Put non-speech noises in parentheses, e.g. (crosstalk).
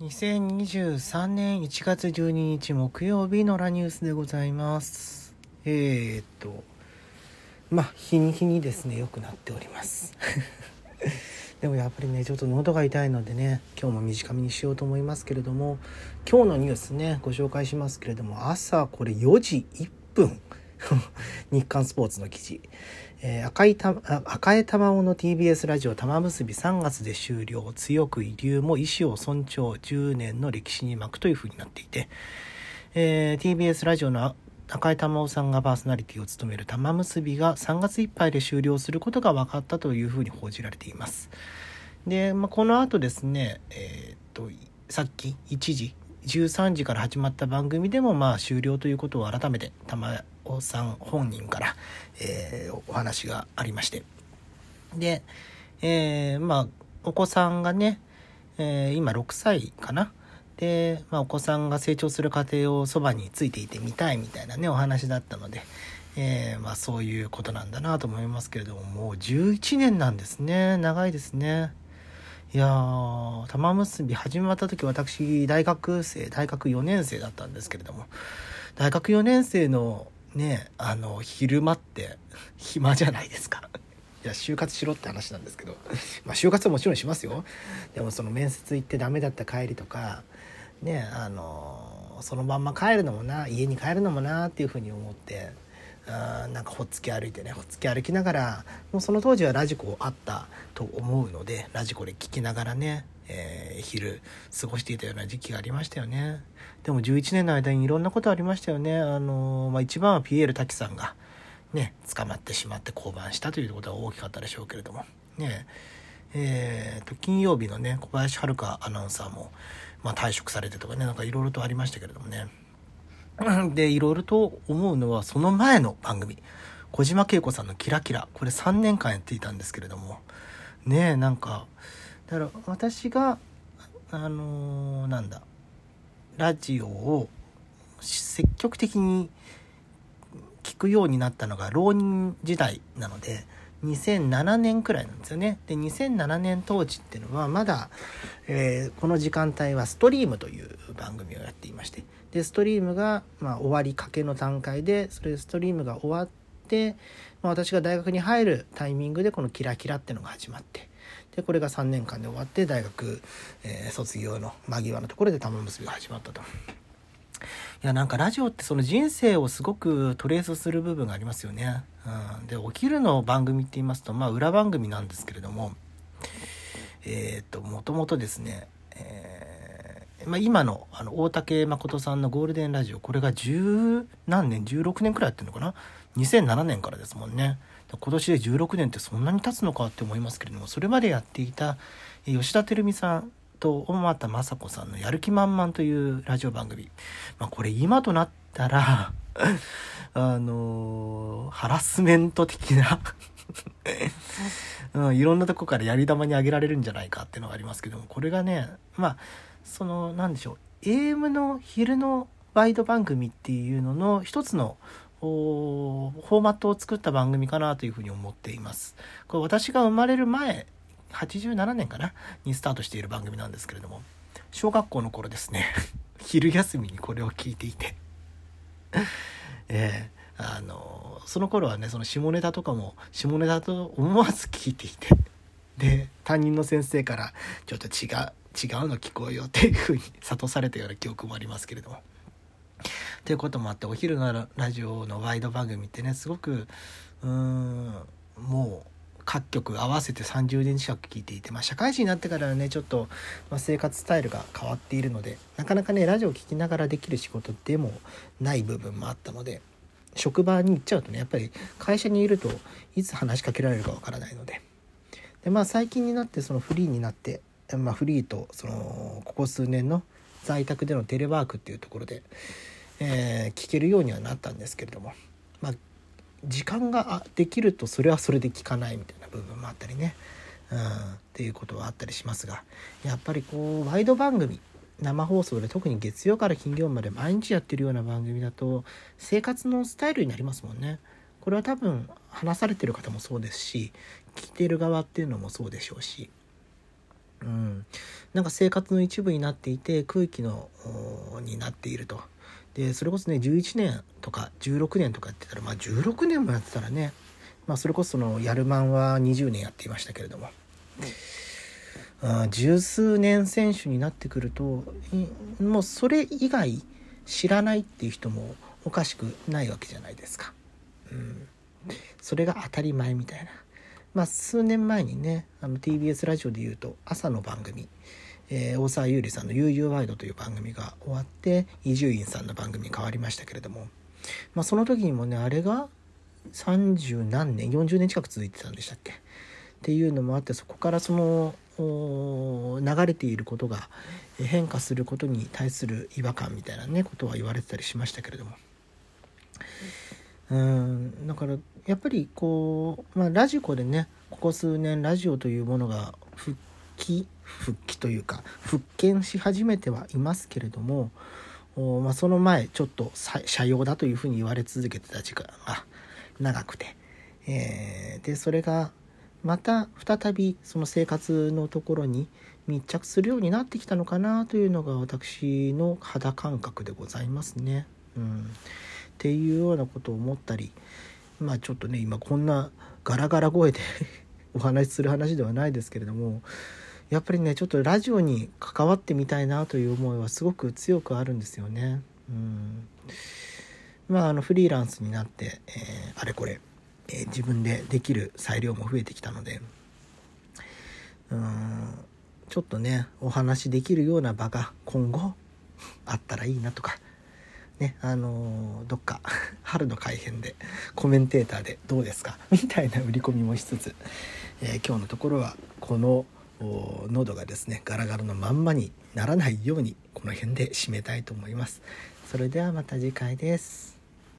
2023年1月12日木曜日のラニュースでございます。えー、っとまあ日に日にですね良くなっております。(laughs) でもやっぱりねちょっと喉が痛いのでね今日も短めにしようと思いますけれども今日のニュースねご紹介しますけれども朝これ4時1分。(laughs) 日刊スポーツの記事、えー、赤いた赤江玉緒の TBS ラジオ玉結び3月で終了強く遺留も意思を尊重10年の歴史に巻くというふうになっていて、えー、TBS ラジオの赤井玉緒さんがパーソナリティを務める玉結びが3月いっぱいで終了することが分かったというふうに報じられています。で、まあ、この後ですね、えー、っとさっき1時13時から始まった番組でもまあ終了ということを改めて玉さん本人から、えー、お話がありまして。で、えー、まあお子さんがね、えー、今6歳かな。で、まあ、お子さんが成長する過程をそばについていてみたいみたいなねお話だったので、えー、まあ、そういうことなんだなと思いますけれどももう11年なんですね。長いですね。いやー玉結び始まった時私大学生大学4年生だったんですけれども大学4年生のねあの昼間って (laughs) 暇じゃないですか。いや就活しろって話なんですけど。まあ就活はもちろんしますよ。でもその面接行ってダメだった帰りとかねあのそのまんま帰るのもな家に帰るのもなっていうふうに思ってあなんかほっつき歩いてねほっつき歩きながらもうその当時はラジコあったと思うのでラジコで聞きながらね、えー、昼過ごしていたような時期がありましたよね。でも11年の間にいろんなことありましたよね。あの、まあ、一番はピエール滝さんがね捕まってしまって降板したということが大きかったでしょうけれども。ねえーと、金曜日のね小林遥アナウンサーも、まあ、退職されてとかねなんかいろいろとありましたけれどもね。(laughs) でいろいろと思うのはその前の番組小島恵子さんの「キラキラ」これ3年間やっていたんですけれども。ねえなんかだから私があのー、なんだラジオを積極的に聞くようになったのが浪人時代なので2007年くらいなんですよね。で2007年当時っていうのはまだ、えー、この時間帯はストリームという番組をやっていましてでストリームが、まあ、終わりかけの段階でそれでストリームが終わって、まあ、私が大学に入るタイミングでこの「キラキラ」っていうのが始まってでこれが3年間で終わって大学、えー、卒業の間際のところで玉結びが始まったと。いやなんかラジオってその人生をすごくトレースする部分がありますよね。うん、でお昼の番組って言いますとまあ裏番組なんですけれどもえっ、ともともとですね、えー、まあ、今のあの大竹誠さんのゴールデンラジオこれが十何年16年くらいやってるのかな？2007年からですもんね。今年で16年ってそんなに経つのかって思いますけれどもそれまでやっていた吉田照美さんと小俣雅子さんの「やる気満々」というラジオ番組、まあ、これ今となったら (laughs) あのー、ハラスメント的な (laughs) うん、いろんなとこからやり玉にあげられるんじゃないかっていうのがありますけどもこれがねまあその何でしょう AM の昼のワイド番組っていうのの一つのフォーマットを作った番組かなというふうに思っています。これ私が生まれる前87年かなにスタートしている番組なんですけれども小学校の頃ですね (laughs) 昼休みにこれを聞いていて (laughs) えー、あのその頃はねその下ネタとかも下ネタと思わず聞いていてで担任の先生からちょっと違う違うの聞こえよっていうふうに諭されたような記憶もありますけれども。ということもあってお昼のラジオのワイド番組ってねすごくうーんもう各局合わせて30年近く聞いていて、まあ、社会人になってからはねちょっと、ま生活スタイルが変わっているのでなかなかねラジオを聴きながらできる仕事でもない部分もあったので職場に行っちゃうとねやっぱり会社にいるといつ話しかけられるかわからないのでで、まあ、最近になってそのフリーになって、まあ、フリーとそのここ数年の在宅でのテレワークっていうところで、えー、聞けるようにはなったんですけれども、まあ、時間ができるとそれはそれで聞かないみたいな部分もあったりね、うん、っていうことはあったりしますがやっぱりこうワイド番組生放送で特に月曜から金曜まで毎日やってるような番組だと生活のスタイルになりますもんね。これは多分話されてる方もそうですし聞いてる側っていうのもそうでしょうしうん、なんか生活の一部になっていて空気のになっていると。でそれこそね11年とか16年とかやってたらまあ16年もやってたらねまあそれこそそのやるマンは20年やっていましたけれども、うん、十数年選手になってくるともうそれ以外知らないっていう人もおかしくないわけじゃないですか。うん、それが当たり前みたいな。まあ、数年前にねあの TBS ラジオでいうと朝の番組、えー、大沢優里さんの「悠々ワイド」という番組が終わって伊集院さんの番組に変わりましたけれども、まあ、その時にもねあれが30何年40年近く続いてたんでしたっけ？っていうのもあってそこからその流れていることが変化することに対する違和感みたいなねことは言われてたりしましたけれども。うんだからやっぱりこう、まあ、ラジコでねここ数年ラジオというものが復帰復帰というか復権し始めてはいますけれどもお、まあ、その前ちょっと社用だというふうに言われ続けてた時間が長くて、えー、でそれがまた再びその生活のところに密着するようになってきたのかなというのが私の肌感覚でございますね。うん、っていうようなことを思ったりまあちょっとね今こんなガラガラ声で (laughs) お話しする話ではないですけれどもやっぱりねちょっとラジオに関わってみたいなという思いはすごく強くあるんですよね。うんまああのフリーランスになって、えー、あれこれ、えー、自分でできる裁量も増えてきたのでうんちょっとねお話できるような場が今後あったらいいなとかねあのどっか (laughs) 春の改編でコメンテーターでどうですか？(laughs) みたいな売り込みもしつつ、えー、今日のところはこの喉がですねガラガラのまんまにならないようにこの辺で締めたいと思います。それではまた次回です。